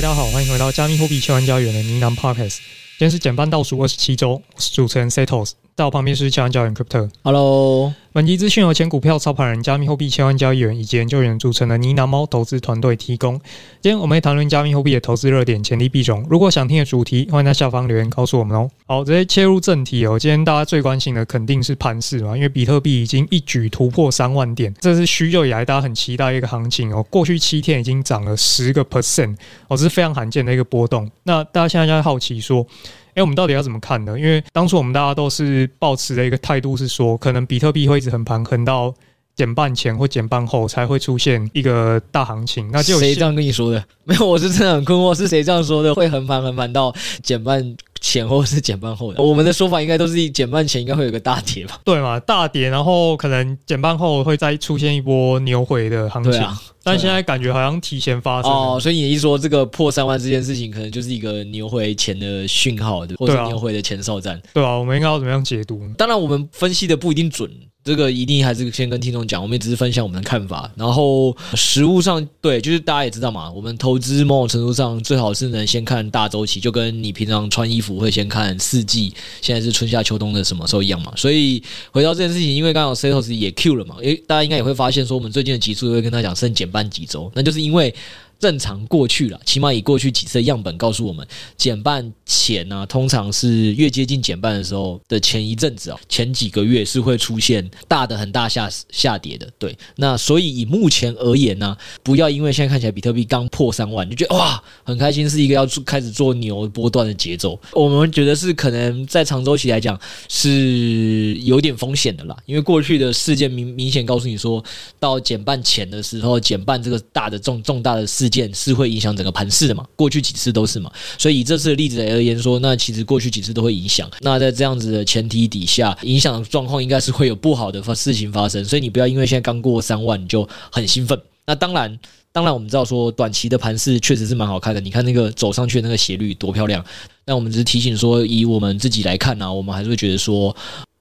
大家好，欢迎回到加密货币千万家园的呢喃 Podcast。今天是减半倒数二十七周，我是主持人 Setos，在我旁边是千万交易员 Crypto。Hello。本集资讯由前股票操盘人、加密货币千万交易员以及研究员组成的呢喃猫投资团队提供。今天我们会谈论加密货币的投资热点、潜力币种。如果想听的主题，欢迎在下方留言告诉我们哦。好，直接切入正题哦。今天大家最关心的肯定是盘势嘛，因为比特币已经一举突破三万点，这是许久以来大家很期待一个行情哦。过去七天已经涨了十个 percent 哦，这是非常罕见的一个波动。那大家现在就在好奇说，哎，我们到底要怎么看呢？因为当初我们大家都是抱持的一个态度是说，可能比特币会一直横盘横到减半前或减半后才会出现一个大行情。那就谁这样跟你说的？没有，我是真的很困惑，是谁这样说的？会横盘横盘到减半前后是减半后的？我们的说法应该都是减半前应该会有个大跌吧？对嘛，大跌，然后可能减半后会再出现一波牛回的行情。但现在感觉好像提前发生哦，所以你一说这个破三万这件事情，可能就是一个牛回前的讯号，或者牛回的前哨战，对啊，我们应该要怎么样解读？当然，我们分析的不一定准，这个一定还是先跟听众讲，我们也只是分享我们的看法。然后实物上，对，就是大家也知道嘛，我们投资某种程度上最好是能先看大周期，就跟你平常穿衣服会先看四季，现在是春夏秋冬的什么时候一样嘛。所以回到这件事情，因为刚刚 Setos 也 Q 了嘛，诶，大家应该也会发现说，我们最近的集数会跟他讲剩减半几周，那就是因为。正常过去了，起码以过去几次的样本告诉我们，减半前呢、通常是越接近减半的时候的前一阵子啊，前几个月是会出现大的很大下下跌的。对，那所以以目前而言呢、不要因为现在看起来比特币刚破三万，就觉得哇很开心，是一个要开始做牛波段的节奏。我们觉得是可能在长周期来讲是有点风险的啦，因为过去的事件明明显告诉你说，到减半前的时候，减半这个大的重重大的事。件是会影响整个盘势的嘛？过去几次都是嘛，所以以这次的例子而言说，那其实过去几次都会影响。那在这样子的前提底下，影响状况应该是会有不好的发事情发生。所以你不要因为现在刚过三万你就很兴奋。那当然，当然我们知道说短期的盘势确实是蛮好看的。你看那个走上去的那个斜率多漂亮。那我们只是提醒说，以我们自己来看呢、我们还是会觉得说。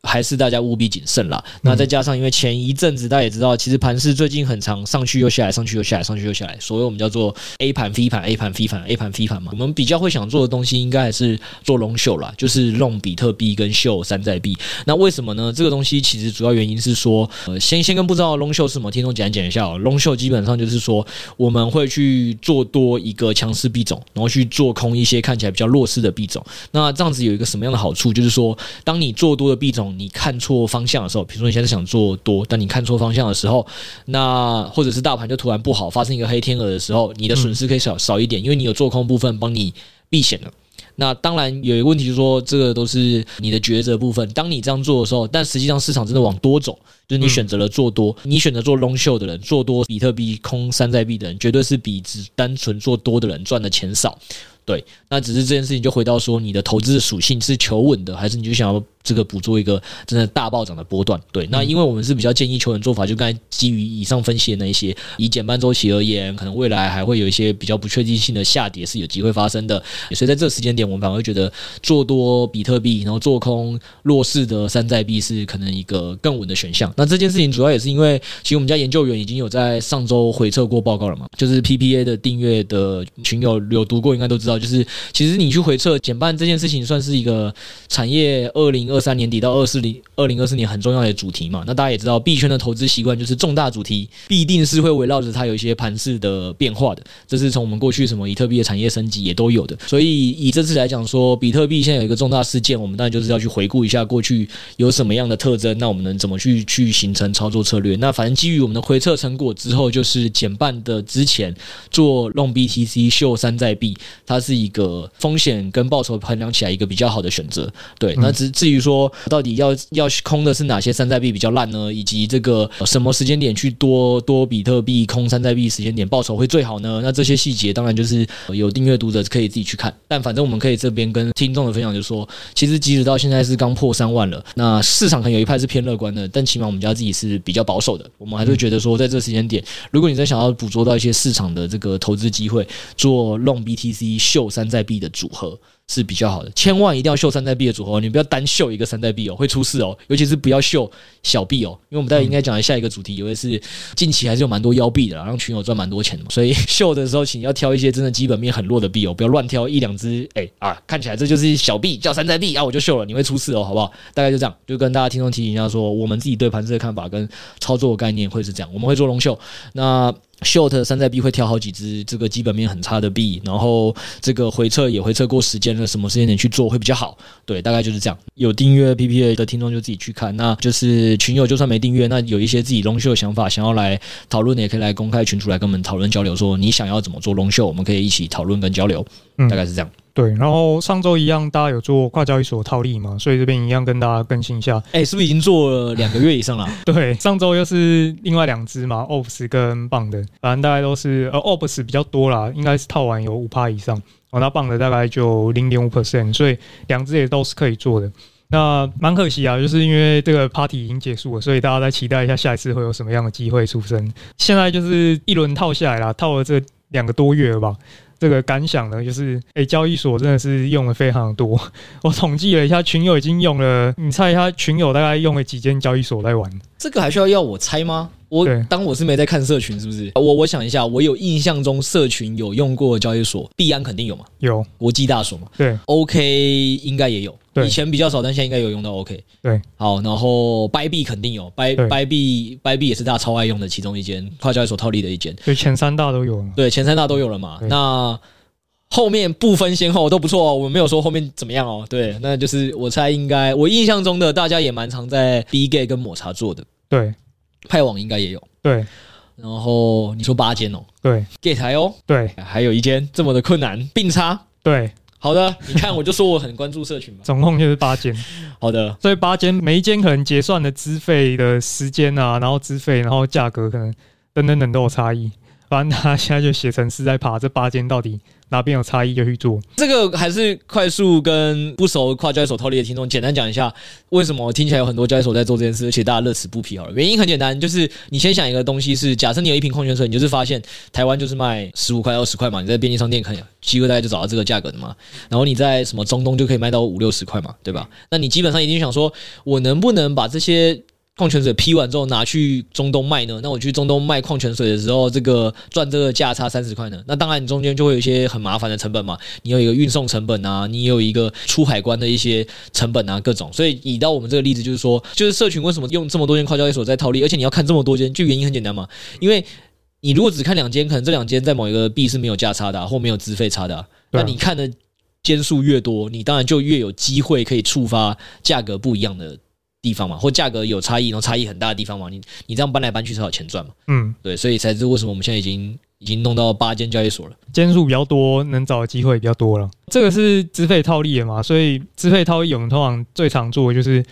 还是大家务必谨慎啦。那再加上，因为前一阵子大家也知道，其实盘势最近很长，上去又下来，上去又下来，上去又下来。所谓我们叫做 A 盘、V 盘、A 盘、V 盘、A 盘、V 盘嘛。我们比较会想做的东西，应该还是做 long short 啦，就是 long 比特币跟 short 山寨币。那为什么呢？这个东西其实主要原因是说，呃，先先跟不知道 long short 是什么听众讲讲一下哦。long short 基本上就是说，我们会去做多一个强势币种，然后去做空一些看起来比较弱势的币种。那这样子有一个什么样的好处？就是说，当你做多的币种，你看错。方向的时候，比如说你现在想做多，但你看错方向的时候，那或者是大盘就突然不好，发生一个黑天鹅的时候，你的损失可以少少一点，因为你有做空部分帮你避险了。那当然有一个问题就是说，这个都是你的抉择部分。当你这样做的时候，但实际上市场真的往多走，就是你选择了做多，你选择做 long short 的人，做多比特币、空山寨币的人，绝对是比只单纯做多的人赚的钱少。对，那只是这件事情就回到说，你的投资的属性是求稳的，还是你就想要这个捕捉一个真的大暴涨的波段？对，那因为我们是比较建议求稳做法，就刚才基于以上分析的那一些，以减半周期而言，可能未来还会有一些比较不确定性的下跌是有机会发生的，所以在这个时间点，我们反而会觉得做多比特币，然后做空弱势的山寨币是可能一个更稳的选项。那这件事情主要也是因为，其实我们家研究员已经有在上周回测过报告了嘛，就是 PPA 的订阅的群友有读过，应该都知道。就是其实你去回测减半这件事情，算是一个产业二零二三年底到二四零二零二四年很重要的主题嘛。那大家也知道，币圈的投资习惯就是重大主题必定是会围绕着它有一些盘势的变化的。这是从我们过去什么以特币的产业升级也都有的。所以以这次来讲说，比特币现在有一个重大事件，我们当然就是要去回顾一下过去有什么样的特征，那我们能怎么去去形成操作策略？那反正基于我们的回测成果之后，就是减半的之前做 Long BTC 秀山寨币，它是。是一个风险跟报酬衡量起来一个比较好的选择。对，那至至于说到底要要空的是哪些山寨币比较烂呢？以及这个什么时间点去多多比特币空山寨币时间点报酬会最好呢？那这些细节当然就是有订阅读者可以自己去看。但反正我们可以这边跟听众的分享就是说，其实即使到现在是刚破三万了，那市场可能有一派是偏乐观的，但起码我们家自己是比较保守的。我们还是觉得说，在这个时间点，如果你在想要捕捉到一些市场的这个投资机会，做 Long BTC 秀山寨币的组合。是比较好的，千万一定要秀山寨币的组合，你不要单秀一个山寨币哦，会出事哦。尤其是不要秀小币哦，因为我们待会应该讲的下一个主题，有的是近期还是有蛮多妖币的，让群友赚蛮多钱的嘛。所以秀的时候，请要挑一些真的基本面很弱的币哦，不要乱挑一两只。哎啊，看起来这就是小币叫山寨币啊，我就秀了，你会出事哦，好不好？大概就这样，就跟大家听众提醒一下说，我们自己对盘子的看法跟操作概念会是这样，我们会做龙秀。那。Short 山寨币会挑好几只这个基本面很差的币，然后这个回撤也回撤过时间了，什么时间点去做会比较好？对，大概就是这样。有订阅 PPA 的听众就自己去看，那就是群友就算没订阅，那有一些自己 long 秀的想法想要来讨论的，也可以来公开群组来跟我们讨论交流，说你想要怎么做 long 秀，我们可以一起讨论跟交流，嗯大概是这样。嗯对，然后上周一样，大家有做跨交易所套利嘛？所以这边一样跟大家更新一下。哎、欸，是不是已经做了两个月以上了？对，上周又是另外两只嘛，Ops 跟 Bond，反正大概都是呃 Ops 比较多啦，应该是套完有五趴以上，哦，那 Bond 大概就零点五 percent，所以两只也都是可以做的。那蛮可惜啊，就是因为这个 Party 已经结束了，所以大家再期待一下下一次会有什么样的机会出生。现在就是一轮套下来了，套了这两个多月了吧。这个感想呢，就是诶、欸，交易所真的是用的非常多。我统计了一下，群友已经用了，你猜一下，群友大概用了几间交易所在玩？这个还需要要我猜吗？我当我是没在看社群，是不是？我我想一下，我有印象中社群有用过交易所，币安肯定有嘛？有国际大所嘛？对，OK 应该也有，以前比较少，但现在应该有用到 OK。对，好，然后 Bybit 肯定有，By Bybit Bybit 也是大家超爱用的其中一间跨交易所套利的一间，对，前三大都有了，对，前三大都有了嘛？那后面不分先后都不错哦，我没有说后面怎么样哦。对，那就是我猜应该，我印象中的大家也蛮常在 Bgate 跟抹茶做的，对。派网应该也有，对。然后你说八间哦，对。Gate 台哦，对。还有一间这么的困难，并差，对。好的，你看我就说我很关注社群嘛，总共就是八间。好的，所以八间每一间可能结算的资费的时间啊，然后资费，然后价格可能等等等都有差异。反正他现在就写成是在爬这八间到底。哪边有差异就去做，这个还是快速跟不熟跨交易所套利的听众简单讲一下，为什么我听起来有很多交易所在做这件事，而且大家乐此不疲好了。原因很简单，就是你先想一个东西是，假设你有一瓶矿泉水，你就是发现台湾就是卖十五块二十块嘛，你在便利商店看，机会大概就找到这个价格的嘛。然后你在什么中东就可以卖到五六十块嘛，对吧？那你基本上一定想说，我能不能把这些矿泉水批完之后拿去中东卖呢？那我去中东卖矿泉水的时候，这个赚这个价差三十块呢？那当然，你中间就会有一些很麻烦的成本嘛。你有一个运送成本啊，你有一个出海关的一些成本啊，各种。所以以到我们这个例子，就是说，就是社群为什么用这么多间跨交易所在套利，而且你要看这么多间，就原因很简单嘛。因为你如果只看两间，可能这两间在某一个币是没有价差的，啊，或没有资费差的，啊。那你看的间数越多，你当然就越有机会可以触发价格不一样的。地方嘛，或价格有差异，然后差异很大的地方嘛，你你这样搬来搬去才有钱赚嘛。嗯，对，所以才是为什么我们现在已经已经弄到八间交易所了，间数比较多，能找的机会也比较多了。这个是资费套利的嘛，所以资费套利我们通常最常做的就是，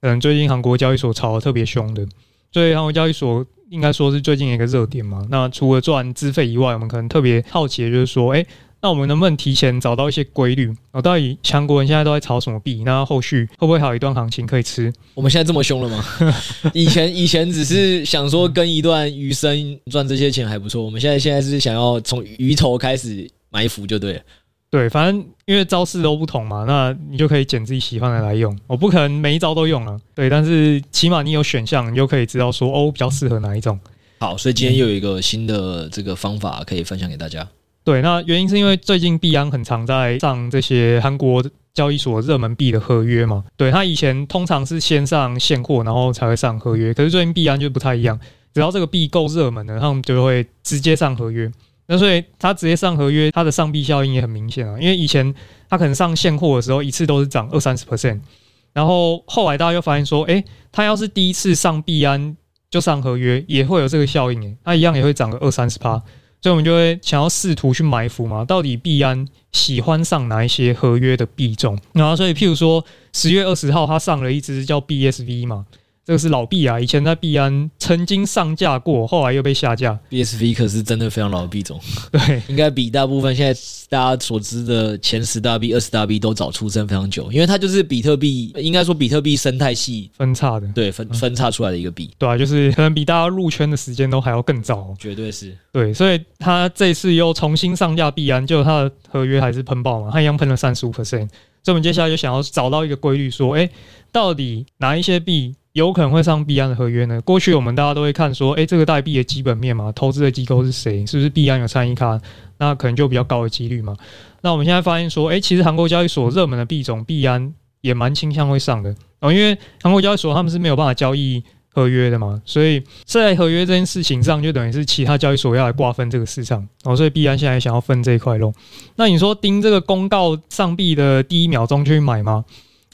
嗯，最近韩国交易所炒的特别凶的，所以韩国交易所应该说是最近一个热点嘛。那除了赚资费以外，我们可能特别好奇的就是说，哎。那我们能不能提前找到一些规律？哦，到底强国人现在都在炒什么币？那后续会不会还有一段行情可以吃？我们现在这么凶了吗？以前以前只是想说跟一段鱼生赚这些钱还不错，我们现在现在是想要从鱼头开始埋伏就对了。对，反正因为招式都不同嘛，那你就可以捡自己喜欢的来用。我不可能每一招都用了，对，但是起码你有选项，你就可以知道说哦，比较适合哪一种。好，所以今天又有一个新的这个方法可以分享给大家。对，那原因是因为最近币安很常在上这些韩国交易所热门币的合约嘛。对，他以前通常是先上现货，然后才会上合约。可是最近币安就不太一样，只要这个币够热门的，他们就会直接上合约。那所以他直接上合约，它的上币效应也很明显啊。因为以前他可能上现货的时候，一次都是涨二三十 percent，然后后来大家又发现说，诶，他要是第一次上币安就上合约，也会有这个效应诶，他一样也会涨个二三十趴。所以我们就会想要试图去埋伏嘛，到底币安喜欢上哪一些合约的币种？然后所以譬如说十月二十号他上了一只叫 BSV 嘛。这个是老币啊，以前在币安曾经上架过，后来又被下架。BSV 可是真的非常老的币种，对，应该比大部分现在大家所知的前十大币、二十大币都早出生非常久，因为它就是比特币，应该说比特币生态系分叉的，对，分分叉出来的一个币，对啊，就是可能比大家入圈的时间都还要更早，绝对是。对，所以它这次又重新上架币安，就它的合约还是喷爆嘛，它一样喷了三十五 percent，所以我们接下来就想要找到一个规律，说，哎，到底哪一些币？有可能会上币安的合约呢？过去我们大家都会看说，诶、这个代币的基本面嘛，投资的机构是谁？是不是币安有参与卡？那可能就比较高的几率嘛。那我们现在发现说，诶、其实韩国交易所热门的币种币安也蛮倾向会上的哦，因为韩国交易所他们是没有办法交易合约的嘛，所以在合约这件事情上，就等于是其他交易所要来瓜分这个市场哦，所以币安现在想要分这一块肉。那你说盯这个公告上币的第一秒钟去买吗？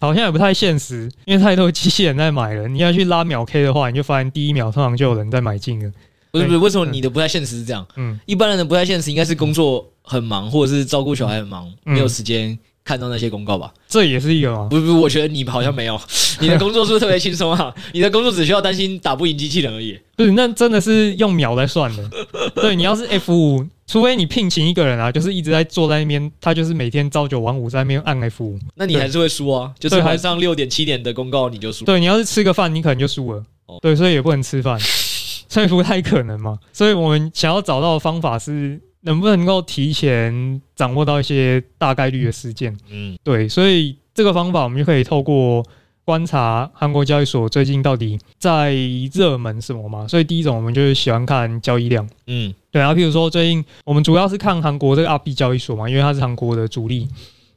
好像也不太现实，因为太多机器人在买了。你要去拉秒 K 的话，你就发现第一秒通常就有人在买进了。不是不是，为什么你的不太现实是这样？嗯，一般人的不太现实应该是工作很忙，或者是照顾小孩很忙，嗯、没有时间看到那些公告吧？这也是一个吗？不不，我觉得你好像没有。你的工作是不是特别轻松啊？你的工作只需要担心打不赢机器人而已。不是，那真的是用秒来算的。对，你要是 F 五。除非你聘请一个人啊，就是一直在坐在那边，他就是每天朝九晚五在那边按 F 五，那你还是会输啊。就是晚上六点七点的公告你就输。对，你要是吃个饭，你可能就输了。哦，对，所以也不能吃饭，所以不太可能嘛。所以我们想要找到的方法是，能不能够提前掌握到一些大概率的事件。嗯，对，所以这个方法我们就可以透过。观察韩国交易所最近到底在热门什么嘛？所以第一种我们就是喜欢看交易量，嗯，对啊，譬如说最近我们主要是看韩国这个 RB 交易所嘛，因为它是韩国的主力，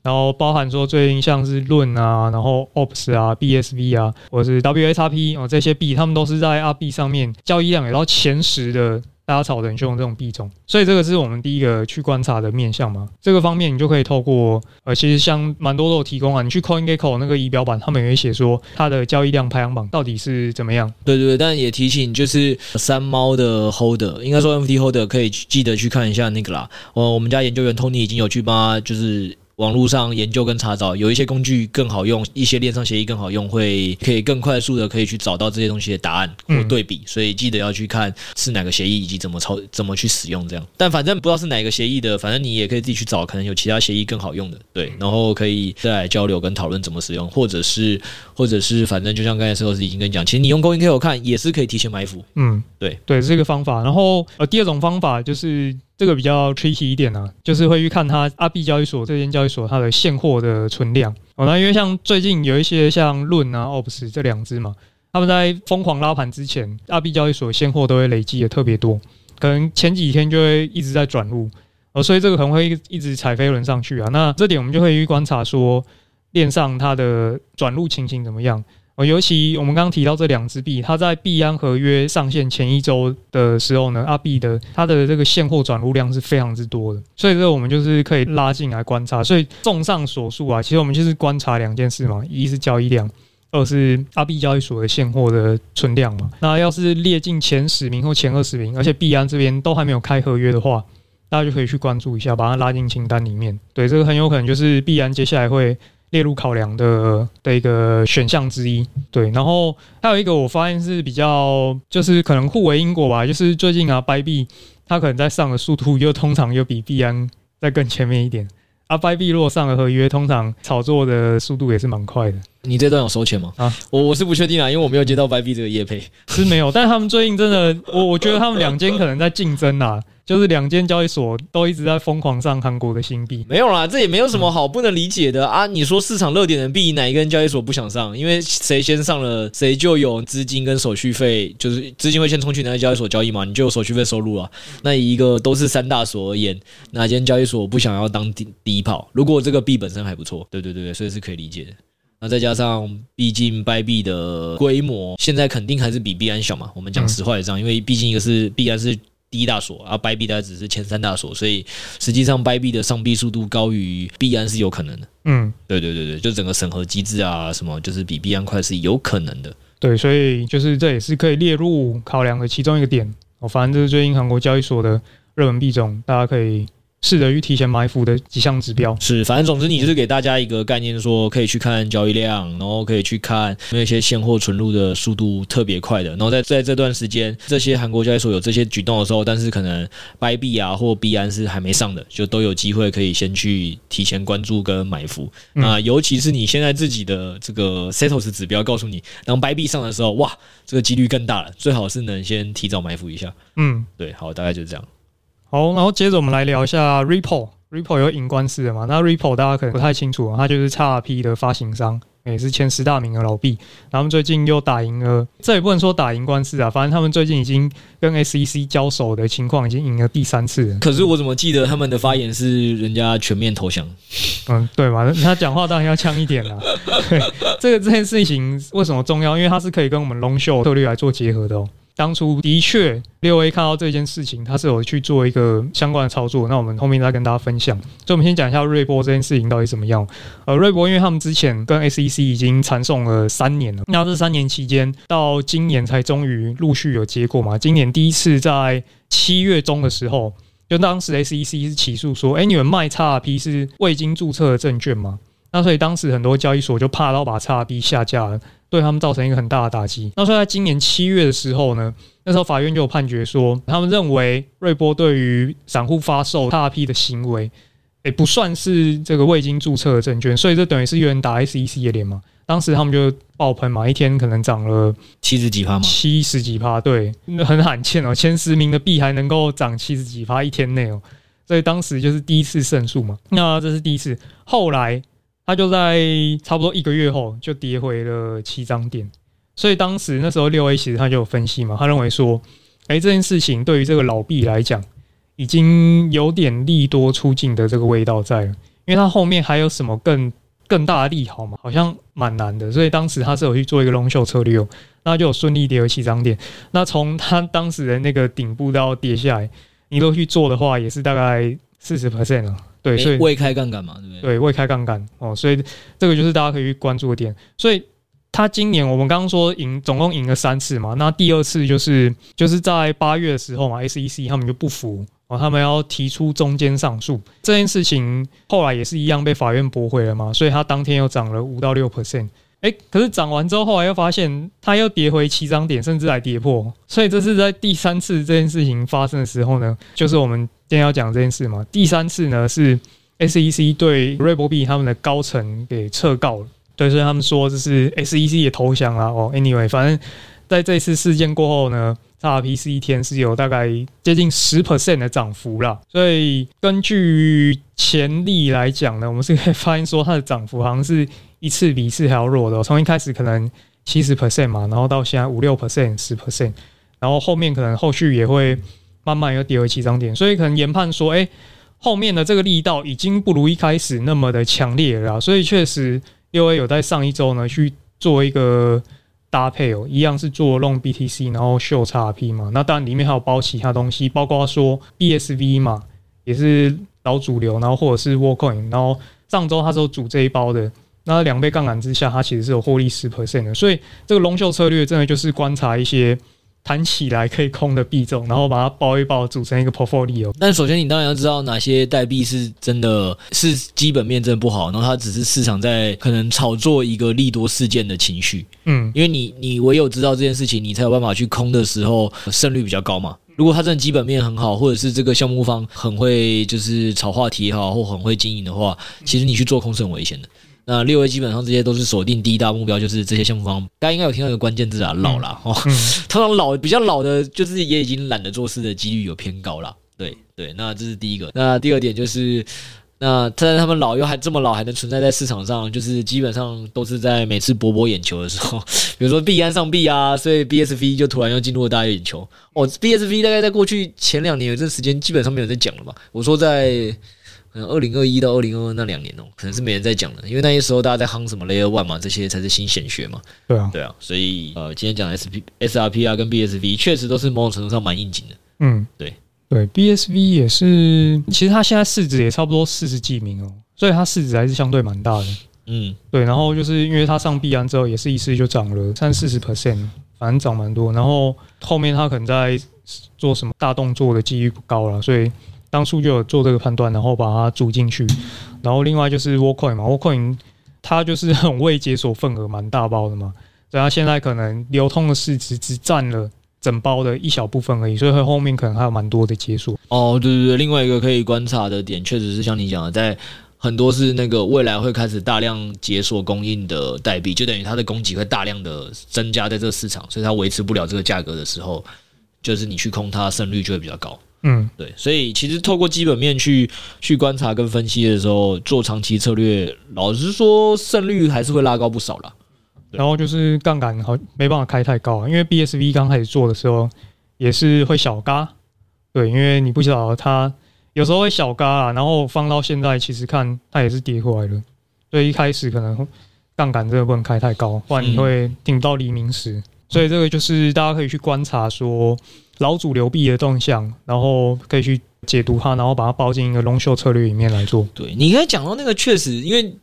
然后包含说最近像是论啊，然后 OPS 啊、BSV 啊，或者是 WXRP 哦这些币，他们都是在 RB 上面交易量有到前十的。大家炒的很凶这种币种，所以这个是我们第一个去观察的面向嘛。这个方面你就可以透过呃，其实像蛮多都有提供啊。你去 CoinGecko 那个仪表板，他们也会写说它的交易量排行榜到底是怎么样。对对对，但也提醒就是三猫的 Holder，应该说 NFT Holder 可以记得去看一下那个啦。呃我们家研究员 Tony 已经有去帮他就是。网络上研究跟查找，有一些工具更好用，一些链上协议更好用，会可以更快速的可以去找到这些东西的答案或对比，所以记得要去看是哪个协议以及怎么操怎么去使用这样。但反正不知道是哪个协议的，反正你也可以自己去找，可能有其他协议更好用的，对，然后可以再来交流跟讨论怎么使用，或者是或者是反正就像刚才石头子已经跟你讲，其实你用 CoinGecko 看也是可以提前埋伏，嗯，对对，是一个方法。然后呃，第二种方法就是。这个比较 tricky 一点啊，就是会去看它阿币交易所这间交易所它的现货的存量哦。那因为像最近有一些像论啊、OPS 这两只嘛，他们在疯狂拉盘之前，阿币交易所现货都会累积的特别多，可能前几天就会一直在转入哦，所以这个可能会一直踩飞轮上去啊。那这点我们就会去观察说链上它的转入情形怎么样。尤其我们刚刚提到这两只币，它在币安合约上线前一周的时候呢，阿币的它的这个现货转入量是非常之多的，所以这个我们就是可以拉进来观察。所以综上所述啊，其实我们就是观察两件事嘛，一是交易量，二是阿币交易所的现货的存量嘛。那要是列进前十名或前二十名，而且币安这边都还没有开合约的话，大家就可以去关注一下，把它拉进清单里面。对，这个很有可能就是币安接下来会。列入考量的的一个选项之一，对，然后还有一个我发现是比较，就是可能互为因果吧，就是最近啊，白币它可能在上的速度又通常又比币安在更前面一点，啊，白币如果上了合约，通常炒作的速度也是蛮快的。你这段有收钱吗？啊，我我是不确定啊，因为我没有接到白币这个业配，是没有，但他们最近真的，我我觉得他们两间可能在竞争啊。就是两间交易所都一直在疯狂上韩国的新币，没有啦，这也没有什么好不能理解的啊！你说市场热点的币，哪一个交易所不想上？因为谁先上了，谁就有资金跟手续费，就是资金会先冲去哪个交易所交易嘛，你就有手续费收入啊。那一个都是三大所而言，哪间交易所不想要当第第一炮？如果这个币本身还不错，对对对对，所以是可以理解的。那再加上，毕竟币币的规模现在肯定还是比币安小嘛。我们讲实话也这样，因为毕竟一个是币安是。第一大所，而币币它只是前三大所，所以实际上 b 币的上币速度高于币安是有可能的。嗯，对对对对，就整个审核机制啊，什么就是比币安快是有可能的。对，所以就是这也是可以列入考量的其中一个点。哦，反正这是最近韩国交易所的热门币种，大家可以。试着去提前埋伏的几项指标是，反正总之你就是给大家一个概念，说可以去看交易量，然后可以去看那些现货存入的速度特别快的，然后在在这段时间，这些韩国交易所有这些举动的时候，但是可能 Bybit 啊或币安是还没上的，就都有机会可以先去提前关注跟埋伏。那尤其是你现在自己的这个 settles 指标告诉你，当 Bybit 上的时候，哇，这个几率更大了，最好是能先提早埋伏一下。嗯，对，好，大概就是这样。好，然后接着我们来聊一下 Ripple。Ripple 有赢官司的嘛？那 Ripple 大家可能不太清楚，它就是 XRP 的发行商，也是前十大名的老币。然后他们最近又打赢了，这也不能说打赢官司啊，反正他们最近已经跟 SEC 交手的情况已经赢了第三次了。可是我怎么记得他们的发言是人家全面投降？嗯，对嘛？他讲话当然要呛一点啦。对，这个这件事情为什么重要？因为它是可以跟我们 Long Short 策略来做结合的哦。当初的确，六 A 看到这件事情，他是有去做一个相关的操作。那我们后面再跟大家分享。所以，我们先讲一下瑞波这件事情到底怎么样。呃，瑞波因为他们之前跟 SEC 已经缠讼了三年了，那这三年期间，到今年才终于陆续有结果嘛。今年第一次在七月中的时候，就当时 SEC 是起诉说，哎、你们卖 XRP 是未经注册的证券吗？那所以当时很多交易所就怕到把 XRP 下架了。对他们造成一个很大的打击。那所以在今年七月的时候呢，那时候法院就有判决说，他们认为瑞波对于散户发售 XRP 的行为，也不算是这个未经注册的证券，所以这等于是有人打 SEC 的脸嘛。当时他们就爆喷嘛，一天可能涨了七十几趴嘛，七十几趴，对，很罕见哦，前十名的币还能够涨七十几趴一天内哦，所以当时就是第一次胜诉嘛。那这是第一次，后来。他就在差不多一个月后就跌回了七张点，所以当时那时候六 A 其实他就有分析嘛，他认为说，哎，这件事情对于这个老币来讲，已经有点利多出尽的这个味道在了，因为他后面还有什么更更大的利好嘛，好像蛮难的，所以当时他是有去做一个 long short 策略，那就有顺利跌回七张点，那从他当时的那个顶部到跌下来，你都去做的话，也是大概四十 percent 了。对，所以未开杠杆嘛，对不对？对，未开杠杆哦，所以这个就是大家可以去关注的点。所以他今年我们刚刚说赢，总共赢了三次嘛。那第二次就是就是在八月的时候嘛，SEC 他们就不服哦，他们要提出中间上诉这件事情，后来也是一样被法院驳回了嘛。所以他当天又涨了五到六 percent。哎，可是涨完之后，后来又发现它又跌回起涨点，甚至还跌破。所以这是在第三次这件事情发生的时候呢，就是我们。今天要讲这件事嘛，第三次呢是 SEC 对瑞波币他们的高层给撤告了，对，所以他们说这是 SEC 也投降了哦。Anyway，反正在这次事件过后呢，XRP 一天是有大概接近十 percent 的涨幅了。所以根据潜力来讲呢，我们是可以发现说它的涨幅好像是一次比一次还要弱的。从一开始可能七十 percent 嘛，然后到现在五六 percent、十 percent，然后后面可能后续也会。慢慢又跌回起涨点，所以可能研判说，哎、后面的这个力道已经不如一开始那么的强烈了，所以确实六 A 有在上一周呢去做一个搭配哦，一样是做 Long BTC，然后秀 XP 嘛，那当然里面还有包其他东西，包括说 BSV 嘛，也是老主流，然后或者是 Worldcoin，然后上周他是有组这一包的，那两倍杠杆之下，它其实是有获利十 percent 的，所以这个 Long Short 策略真的就是观察一些。弹起来可以空的币种，然后把它包一包，组成一个 portfolio。但首先，你当然要知道哪些代币是真的是基本面真的不好，然后它只是市场在可能炒作一个利多事件的情绪。嗯，因为你你唯有知道这件事情，你才有办法去空的时候胜率比较高嘛。如果它真的基本面很好，或者是这个项目方很会就是炒话题也好，或很会经营的话，其实你去做空是很危险的。那六 A 基本上这些都是锁定第一大目标，就是这些项目方，大家应该有听到一个关键字啊，老了哦。通常老比较老的，就是也已经懒得做事的几率有偏高了。对对，那这是第一个。那第二点就是，那但是他们老又还这么老，还能存在在市场上，就是基本上都是在每次博博眼球的时候，比如说币安上币啊，所以 BSV 就突然又进入了大家眼球。哦，BSV 大概在过去前两年有这时间，基本上没有在讲了吧？我说在。嗯，二零二一到二零二二那两年哦、喔，可能是没人在讲了，因为那些时候大家在夯什么 Layer One 嘛，这些才是新显学嘛。对啊，对啊，所以呃，今天讲 S P S R P 啊跟 B S V 确实都是某种程度上蛮应景的。嗯，对对，B S V 也是，其实它现在市值也差不多四十几名哦、喔，所以它市值还是相对蛮大的。嗯，对，然后就是因为它上币安之后，也是一次就涨了三四十 percent，反正涨蛮多。然后后面它可能在做什么大动作的几率不高了，所以当初就有做这个判断，然后把它组进去。然后另外就是 Worldcoin 嘛，Worldcoin 它就是很未解锁份额蛮大包的嘛，所以它现在可能流通的市值只占了整包的一小部分而已，所以它后面可能还有蛮多的解锁。哦，对对对，另外一个可以观察的点，确实是像你讲的，在很多是那个未来会开始大量解锁供应的代币，就等于它的供给会大量的增加在这个市场，所以它维持不了这个价格的时候，就是你去空它胜率就会比较高。嗯，对，所以其实透过基本面去去观察跟分析的时候，做长期策略，老实说胜率还是会拉高不少啦。然后就是杠杆好没办法开太高，因为 BSV 刚开始做的时候也是会小嘎，对，因为你不晓得它有时候会小嘎啊，然后放到现在其实看它也是跌回来了，所以一开始可能杠杆这个不能开太高，不然你会顶到黎明时。所以这个就是大家可以去观察说老主流币的动向，然后可以去解读它，然后把它包进一个 long short 策略里面来做。对，你刚才讲到那个确实，因为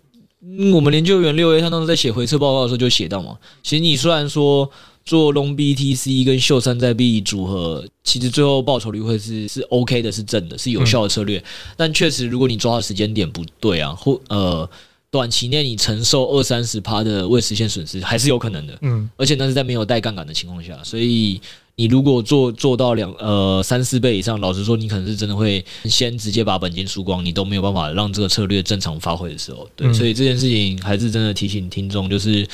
我们研究员六 A 他当时在写回测报告的时候就写到嘛，其实你虽然说做 long BTC 跟秀山寨币组合，其实最后报酬率会是是 OK 的，是正的，是有效的策略。嗯、但确实，如果你抓的时间点不对啊，或呃。短期内你承受二三十趴的未实现损失还是有可能的，嗯，而且那是在没有带杠杆的情况下，所以你如果做做到两呃三四倍以上，老实说，你可能是真的会先直接把本金输光，你都没有办法让这个策略正常发挥的时候，对，所以这件事情还是真的提醒听众，就是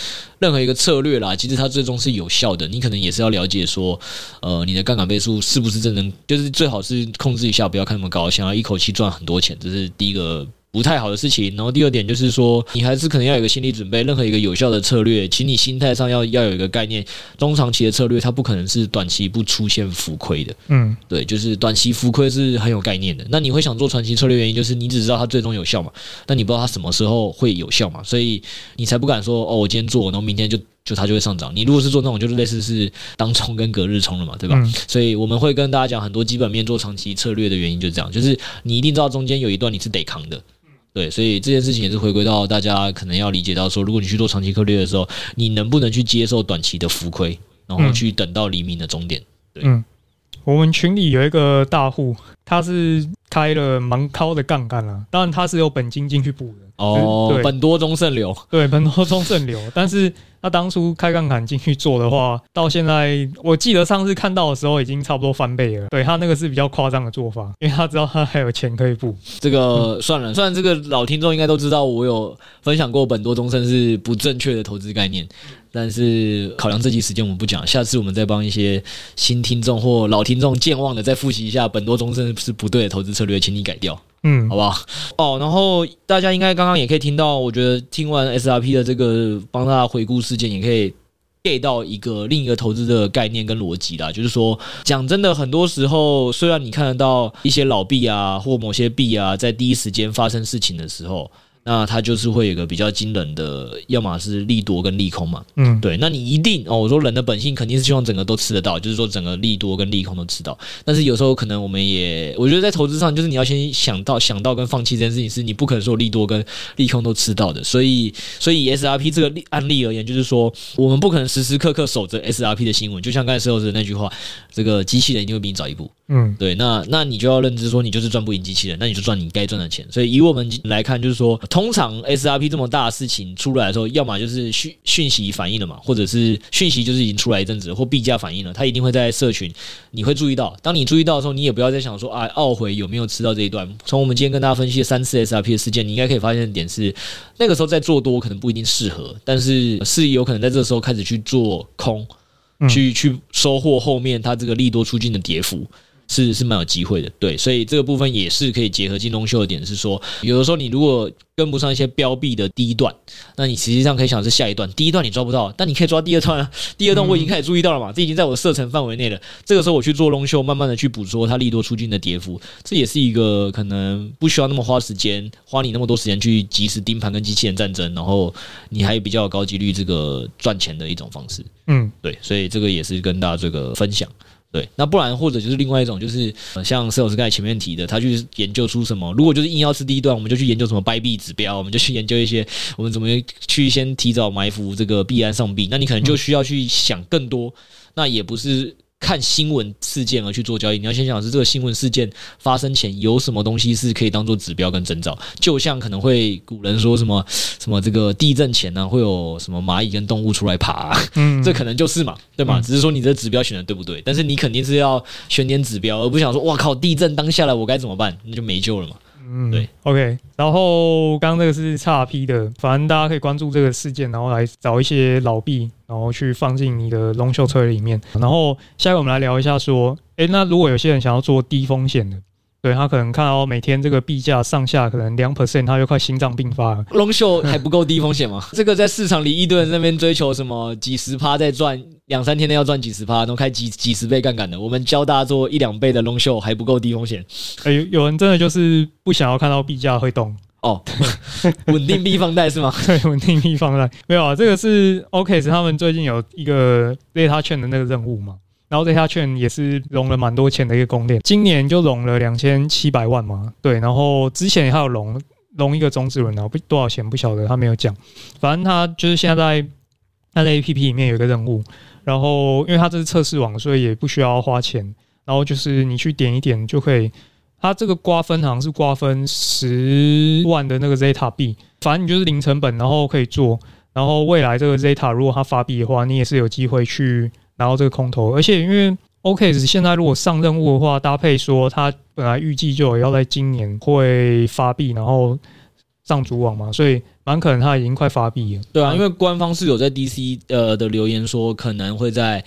任何一个策略啦，其实它最终是有效的，你可能也是要了解说，呃，你的杠杆倍数是不是真能，就是最好是控制一下，不要看那么高，想要一口气赚很多钱，这是第一个。不太好的事情，然后第二点就是说，你还是可能要有一个心理准备，任何一个有效的策略，请你心态上要要有一个概念，中长期的策略它不可能是短期不出现浮亏的，嗯，对，就是短期浮亏是很有概念的。那你会想做长期策略，原因就是你只知道它最终有效嘛，但你不知道它什么时候会有效嘛，所以你才不敢说哦，我今天做，然后明天就就它就会上涨。你如果是做那种就是类似是当冲跟隔日冲了嘛，对吧？嗯、所以我们会跟大家讲很多基本面做长期策略的原因就是这样，就是你一定知道中间有一段你是得扛的。对，所以这件事情也是回归到大家可能要理解到说，如果你去做长期策略的时候，你能不能去接受短期的浮亏，然后去等到黎明的终点？对，嗯，我们群里有一个大户，他是开了蛮高的杠杆了，当然他是有本金进去补的。哦，对本多中剩流，对，本多中剩流。但是他当初开杠杆进去做的话，到现在我记得上次看到的时候已经差不多翻倍了。对，他那个是比较夸张的做法，因为他知道他还有钱可以补。这个算了，虽然这个老听众应该都知道，我有分享过本多终胜是不正确的投资概念，但是考量这期时间我们不讲，下次我们再帮一些新听众或老听众健忘的再复习一下本多终胜是不对的投资策略，请你改掉。嗯，好不好？哦，然后大家应该刚刚也可以听到，我觉得听完 SRP 的这个帮大家回顾事件，也可以 get 到一个另一个投资的概念跟逻辑啦。就是说，讲真的，很多时候虽然你看得到一些老币啊，或某些币啊，在第一时间发生事情的时候。那它就是会有一个比较惊人的，要么是利多跟利空嘛，嗯，对。那你一定哦，我说人的本性肯定是希望整个都吃得到，就是说整个利多跟利空都吃到。但是有时候可能我们也，我觉得在投资上，就是你要先想到想到跟放弃这件事情，是你不可能说利多跟利空都吃到的。所以，所以 SRP 这个案例而言，就是说我们不可能时时刻刻守着 SRP 的新闻。就像刚才石头子的那句话，这个机器人一定会比你早一步。嗯，对。那那你就要认知说，你就是赚不赢机器人，那你就赚你该赚的钱。所以以我们来看，就是说。通常 SRP 这么大的事情出来的时候，要么就是讯讯息反应了嘛，或者是讯息就是已经出来一阵子，或币价反应了，它一定会在社群，你会注意到。当你注意到的时候，你也不要再想说啊，懊悔有没有吃到这一段。从我们今天跟大家分析的三次 SRP 的事件，你应该可以发现的点是，那个时候在做多可能不一定适合，但是是有可能在这个时候开始去做空，去去收获后面它这个利多出尽的跌幅。是是蛮有机会的，对，所以这个部分也是可以结合进龙秀的点，是说有的时候你如果跟不上一些标币的第一段，那你实际上可以想是下一段，第一段你抓不到，但你可以抓第二段啊，第二段我已经开始注意到了嘛，这已经在我的射程范围内了，这个时候我去做龙秀，慢慢的去捕捉它利多出尽的跌幅，这也是一个可能不需要那么花时间，花你那么多时间去及时盯盘跟机器人战争，然后你还有比较有高几率这个赚钱的一种方式，嗯，对，所以这个也是跟大家这个分享。对，那不然或者就是另外一种，就是像施老师刚才前面提的，他去研究出什么？如果就是硬要吃第一段，我们就去研究什么掰币指标，我们就去研究一些我们怎么去先提早埋伏这个币安上币。那你可能就需要去想更多，那也不是看新闻事件而去做交易，你要先想是这个新闻事件发生前有什么东西是可以当做指标跟征兆，就像可能会古人说什么什么这个地震前呢、啊、会有什么蚂蚁跟动物出来爬、啊，嗯，这可能就是嘛，对吗？只是说你这指标选的对不对，但是你肯定是要选点指标，而不想说哇靠，地震当下来我该怎么办，那就没救了嘛。嗯，对，OK。然后刚刚这个是 XRP 的，反正大家可以关注这个事件，然后来找一些老币，然后去放进你的 Long Short 策略里面。然后下一个我们来聊一下，说，诶，那如果有些人想要做低风险的。对，他可能看到每天这个币价上下可能两 percent，他就快心脏病发了。Long Short 还不够低风险吗？这个在市场里一堆人那边追求什么几十趴在赚，两三天内要赚几十趴，都开几几十倍杠杆的。我们教大家做一两倍的 Long Short 还不够低风险。哎，有人真的就是不想要看到币价会动哦，稳定币放贷是吗？对，稳定币放贷没有啊，这个是 OKX 他们最近有一个 Zeta Chain 的那个任务嘛。然后 Zeta Chain 也是融了蛮多钱的一个公链，今年就融了两千七百万嘛，对。然后之前还有融融一个种子轮，然后不多少钱不晓得，他没有讲。反正他就是现在在他的 APP 里面有一个任务，然后因为他这是测试网，所以也不需要花钱。然后就是你去点一点就可以，他这个瓜分好像是瓜分十万的那个 Zeta 币，反正你就是零成本，然后可以做。然后未来这个 Zeta 如果它发币的话，你也是有机会去。然后这个空投，而且因为 OKS 现在如果上任务的话，搭配说他本来预计就有要在今年会发币，然后上主网嘛，所以蛮可能他已经快发币了。对啊，因为官方是有在 DC 呃的留言说可能会在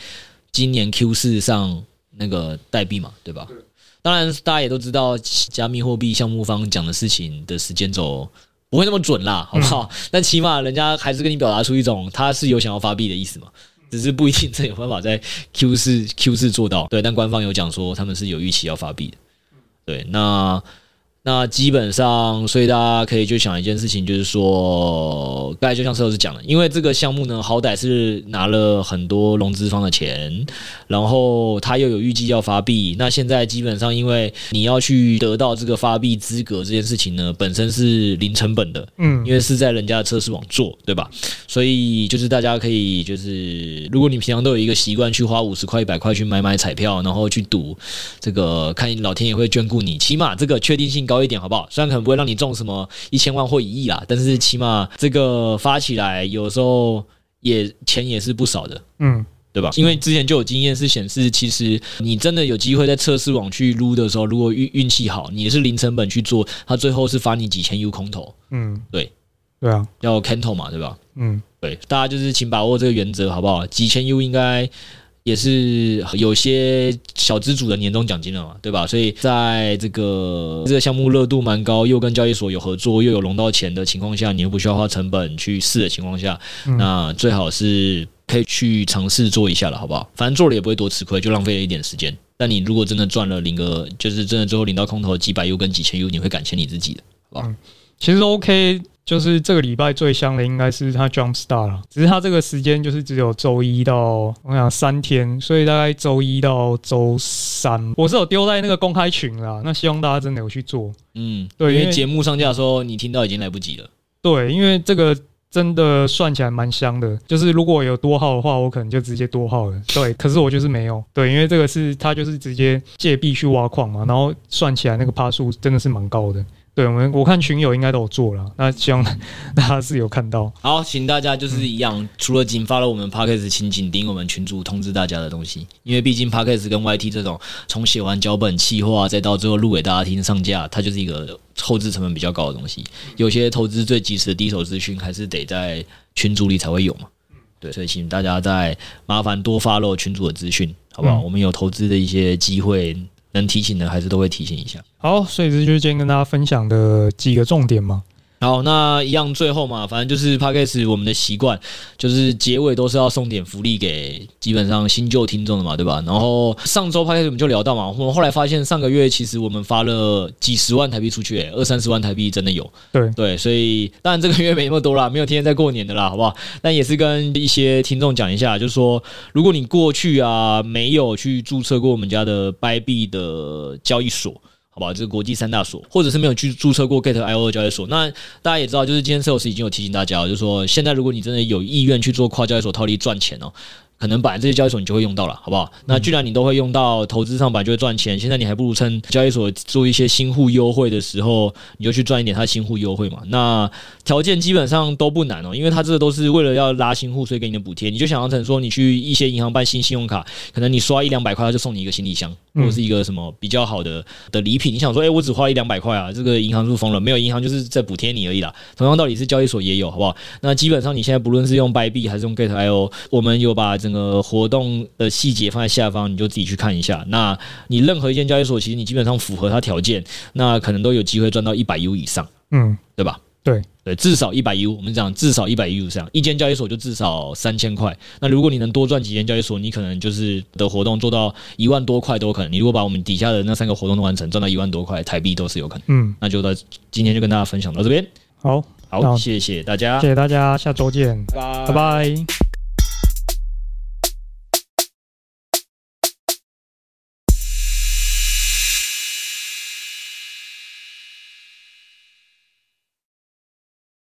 今年 Q 四上那个代币嘛，对吧？对。当然大家也都知道加密货币项目方讲的事情的时间轴不会那么准啦，好不好？嗯、但起码人家还是跟你表达出一种他是有想要发币的意思嘛。只是不一定真有办法在 Q 四 Q 四做到，对，但官方有讲说他们是有预期要发币的，对，那。那基本上，所以大家可以就想一件事情，就是说，刚才就像车老师讲的，因为这个项目呢，好歹是拿了很多融资方的钱，然后他又有预计要发币。那现在基本上，因为你要去得到这个发币资格这件事情呢，本身是零成本的，嗯，因为是在人家的测试网做，对吧？所以就是大家可以，就是如果你平常都有一个习惯去花五十块、一百块去买买彩票，然后去赌这个，看老天爷会眷顾你，起码这个确定性高。多一点好不好？虽然可能不会让你中什么一千万或一亿啦，但是起码这个发起来有时候也钱也是不少的，嗯，对吧？因为之前就有经验是显示，其实你真的有机会在测试网去撸的时候，如果运运气好，你也是零成本去做，他最后是发你几千 U 空投，嗯，对，对啊，要 Canto 嘛，对吧？嗯，对，大家就是请把握这个原则好不好？几千 U 应该。也是有些小资主的年终奖金了嘛，对吧？所以在这个这个项目热度蛮高，又跟交易所有合作，又有融到钱的情况下，你又不需要花成本去试的情况下，嗯、那最好是可以去尝试做一下了，好不好？反正做了也不会多吃亏，就浪费了一点时间。但你如果真的赚了领个，就是真的最后领到空头几百 U 跟几千 U，你会感谢你自己的，好不好？嗯、其实 OK。就是这个礼拜最香的应该是他 Jump Start 了，只是他这个时间就是只有周一到我想三天，所以大概周一到周三，我是有丢在那个公开群啦。那希望大家真的有去做，嗯，对，因为节目上架的时候你听到已经来不及了。对，因为这个真的算起来蛮香的，就是如果有多号的话，我可能就直接多号了。对，可是我就是没有，对，因为这个是它就是直接借币去挖矿嘛，然后算起来那个趴数真的是蛮高的。对，我们我看群友应该都有做了，那希望大家是有看到。好，请大家就是一样，嗯、除了仅发了我们 Podcast，请紧盯我们群主通知大家的东西，因为毕竟 Podcast 跟 YT 这种从写完脚本、企划，再到最后录给大家听上架，它就是一个后置成本比较高的东西。有些投资最及时的第一手资讯，还是得在群组里才会有嘛。对，所以请大家再麻烦多 follow 群主的资讯，好不好？嗯、我们有投资的一些机会。能提醒的还是都会提醒一下。好，所以这就是今天跟大家分享的几个重点嘛。好，那一样最后嘛，反正就是 Podcast 我们的习惯，就是结尾都是要送点福利给基本上新旧听众的嘛，对吧？然后上周 Podcast 我们就聊到嘛，我们后来发现上个月其实我们发了几十万台币出去，二三十万台币真的有。对对，所以当然这个月没那么多啦，没有天天在过年的啦，好不好？但也是跟一些听众讲一下，就是说如果你过去啊没有去注册过我们家的 Bybit 的交易所。好吧，这个国际三大所，或者是没有去注册过 Get IO 的交易所，那大家也知道，就是今天 Sales 已经有提醒大家，就是说现在如果你真的有意愿去做跨交易所套利赚钱哦，可能本来这些交易所你就会用到了，好不好？那既然你都会用到，投资上本来就会赚钱，现在你还不如趁交易所做一些新户优惠的时候，你就去赚一点它新户优惠嘛。那条件基本上都不难哦，因为它这个都是为了要拉新户，所以给你的补贴。你就想象成说，你去一些银行办新信用卡，可能你刷一两百块，他就送你一个行李箱，或者是一个什么比较好的的礼品。你想说，哎，我只花一两百块啊，这个银行是疯了？没有，银行就是在补贴你而已啦。同样道理是交易所也有，好不好？那基本上你现在不论是用 Bybit 还是用 Gate.io，我们有把整个活动。的细节放在下方，你就自己去看一下。那你任何一间交易所，其实你基本上符合它条件，那可能都有机会赚到一百 U 以上，嗯，对吧？对对，至少一百 U。我们讲至少一百 U 以上，一间交易所就至少三千块。那如果你能多赚几间交易所，你可能就是的活动做到一万多块都有可能。你如果把我们底下的那三个活动都完成，赚到一万多块台币都是有可能。嗯，那就到今天就跟大家分享到这边。好，好，谢谢大家，谢谢大家，下周见，拜拜。拜拜。